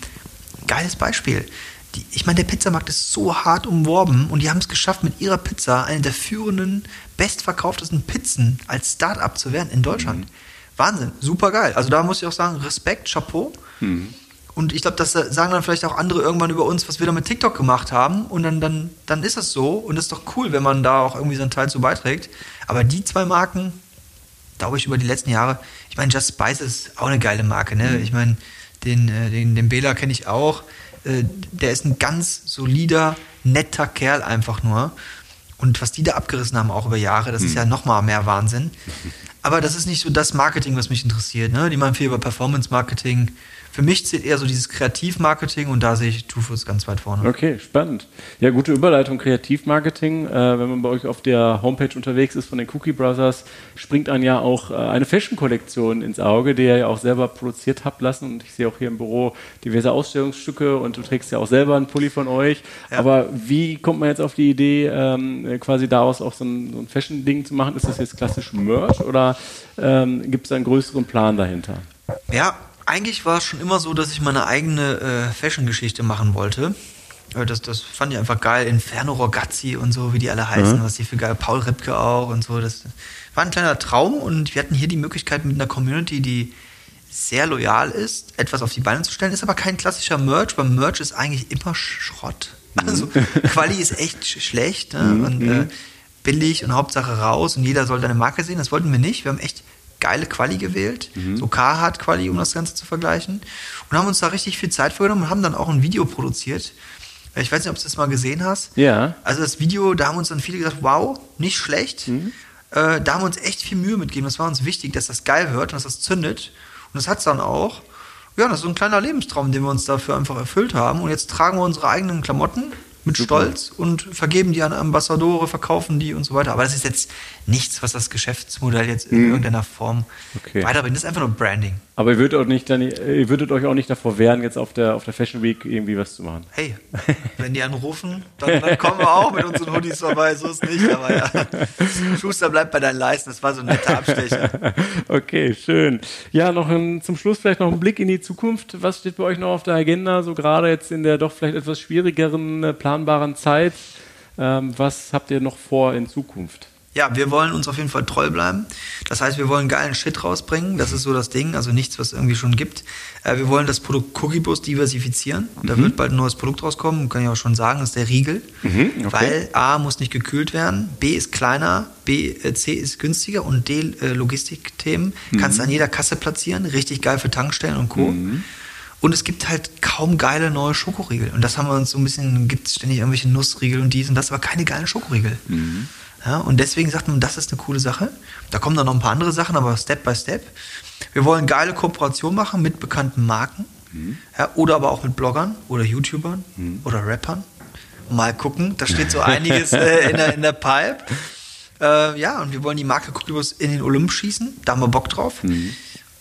Geiles Beispiel. Die, ich meine, der Pizzamarkt ist so hart umworben und die haben es geschafft, mit ihrer Pizza eine der führenden, bestverkauftesten Pizzen als Start-up zu werden in Deutschland. Mhm. Wahnsinn, super geil. Also da muss ich auch sagen, Respekt, Chapeau. Mhm. Und ich glaube, das sagen dann vielleicht auch andere irgendwann über uns, was wir da mit TikTok gemacht haben. Und dann, dann, dann ist es so. Und das ist doch cool, wenn man da auch irgendwie seinen Teil zu beiträgt. Aber die zwei Marken, glaube ich, über die letzten Jahre, ich meine, Just Spice ist auch eine geile Marke. Ne? Mhm. Ich meine, den, äh, den, den Bela kenne ich auch. Äh, der ist ein ganz solider, netter Kerl einfach nur. Und was die da abgerissen haben, auch über Jahre, das mhm. ist ja nochmal mehr Wahnsinn. (laughs) Aber das ist nicht so das Marketing, was mich interessiert. Ne? Die machen viel über Performance-Marketing, für mich zählt eher so dieses Kreativmarketing und da sehe ich Tufus ganz weit vorne. Okay, spannend. Ja, gute Überleitung, Kreativmarketing. Äh, wenn man bei euch auf der Homepage unterwegs ist von den Cookie Brothers, springt dann ja auch äh, eine Fashion-Kollektion ins Auge, die ihr ja auch selber produziert habt lassen. Und ich sehe auch hier im Büro diverse Ausstellungsstücke und du trägst ja auch selber einen Pulli von euch. Ja. Aber wie kommt man jetzt auf die Idee, ähm, quasi daraus auch so ein, so ein Fashion-Ding zu machen? Ist das jetzt klassisch Merch oder ähm, gibt es einen größeren Plan dahinter? Ja, eigentlich war es schon immer so, dass ich meine eigene äh, Fashion-Geschichte machen wollte. Äh, das, das fand ich einfach geil. Inferno Rogazzi und so, wie die alle heißen, mhm. was die für geil. Paul Ripke auch und so. Das war ein kleiner Traum und wir hatten hier die Möglichkeit mit einer Community, die sehr loyal ist, etwas auf die Beine zu stellen. Ist aber kein klassischer Merch, weil Merch ist eigentlich immer Schrott. Mhm. Also Quali ist echt schlecht ne? mhm. und äh, billig und Hauptsache raus und jeder soll deine Marke sehen. Das wollten wir nicht. Wir haben echt geile Quali gewählt, mhm. so Carhartt Quali, um das Ganze zu vergleichen. Und haben uns da richtig viel Zeit vorgenommen und haben dann auch ein Video produziert. Ich weiß nicht, ob du das mal gesehen hast. Ja. Also das Video, da haben uns dann viele gesagt, wow, nicht schlecht. Mhm. Äh, da haben wir uns echt viel Mühe mitgegeben. Das war uns wichtig, dass das geil wird und dass das zündet. Und das hat es dann auch. Ja, das ist so ein kleiner Lebenstraum, den wir uns dafür einfach erfüllt haben. Und jetzt tragen wir unsere eigenen Klamotten mit Super. Stolz und vergeben die an Ambassadore, verkaufen die und so weiter. Aber das ist jetzt nichts, was das Geschäftsmodell jetzt in mhm. irgendeiner Form okay. weiterbringt. Das ist einfach nur Branding. Aber ihr würdet, auch nicht dann, ihr würdet euch auch nicht davor wehren, jetzt auf der, auf der Fashion Week irgendwie was zu machen. Hey, (laughs) wenn die anrufen, dann, dann kommen wir auch mit unseren Hoodies vorbei. So ist nicht, aber ja. (laughs) Schuster bleibt bei deinen Leisten. Das war so ein netter Abstecher. (laughs) Okay, schön. Ja, noch ein, zum Schluss vielleicht noch ein Blick in die Zukunft. Was steht bei euch noch auf der Agenda, so gerade jetzt in der doch vielleicht etwas schwierigeren, äh, planbaren Zeit? Ähm, was habt ihr noch vor in Zukunft? ja, wir wollen uns auf jeden Fall treu bleiben. Das heißt, wir wollen geilen Shit rausbringen. Das ist so das Ding. Also nichts, was irgendwie schon gibt. Äh, wir wollen das Produkt Cookiebus diversifizieren. Da mhm. wird bald ein neues Produkt rauskommen. Kann ich auch schon sagen, das ist der Riegel. Mhm, okay. Weil A muss nicht gekühlt werden, B ist kleiner, B, äh, C ist günstiger und D äh, Logistikthemen. Mhm. Kannst du an jeder Kasse platzieren. Richtig geil für Tankstellen und Co. Mhm. Und es gibt halt kaum geile neue Schokoriegel. Und das haben wir uns so ein bisschen, gibt es ständig irgendwelche Nussriegel und dies und das, aber keine geilen Schokoriegel. Mhm. Ja, und deswegen sagt man, das ist eine coole Sache. Da kommen dann noch ein paar andere Sachen, aber Step by Step. Wir wollen geile Kooperation machen mit bekannten Marken mhm. ja, oder aber auch mit Bloggern oder YouTubern mhm. oder Rappern. Mal gucken, da steht so (laughs) einiges äh, in, der, in der Pipe. Äh, ja, und wir wollen die Marke Kuklibus in den Olymp schießen. Da haben wir Bock drauf. Mhm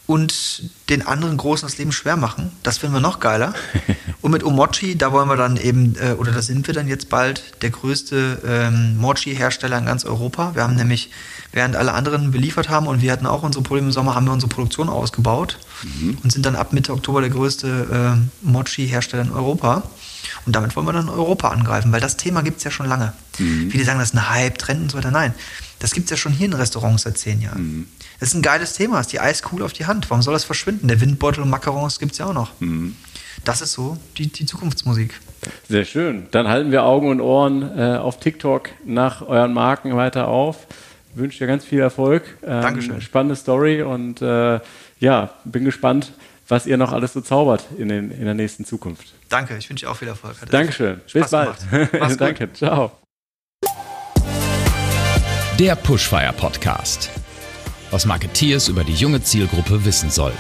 und den anderen Großen das Leben schwer machen. Das finden wir noch geiler. (laughs) Und mit Omochi, da wollen wir dann eben, äh, oder da sind wir dann jetzt bald, der größte ähm, Mochi-Hersteller in ganz Europa. Wir haben nämlich, während alle anderen beliefert haben und wir hatten auch unsere Probleme im Sommer, haben wir unsere Produktion ausgebaut mhm. und sind dann ab Mitte Oktober der größte äh, Mochi-Hersteller in Europa. Und damit wollen wir dann Europa angreifen, weil das Thema gibt es ja schon lange. Mhm. Viele sagen, das ist ein Hype, Trend und so weiter. Nein, das gibt es ja schon hier in Restaurants seit zehn Jahren. Mhm. Das ist ein geiles Thema, ist die Eiskugel auf die Hand. Warum soll das verschwinden? Der Windbeutel und Macarons gibt es ja auch noch. Mhm. Das ist so die, die Zukunftsmusik. Sehr schön. Dann halten wir Augen und Ohren äh, auf TikTok nach euren Marken weiter auf. Ich wünsche dir ganz viel Erfolg. Ähm, Dankeschön. Spannende Story und äh, ja, bin gespannt, was ihr noch alles so zaubert in, den, in der nächsten Zukunft. Danke, ich wünsche dir auch viel Erfolg. Hat Dankeschön. Bis bald. (laughs) Danke. Ciao. Der Pushfire Podcast. Was Marketeers über die junge Zielgruppe wissen sollten.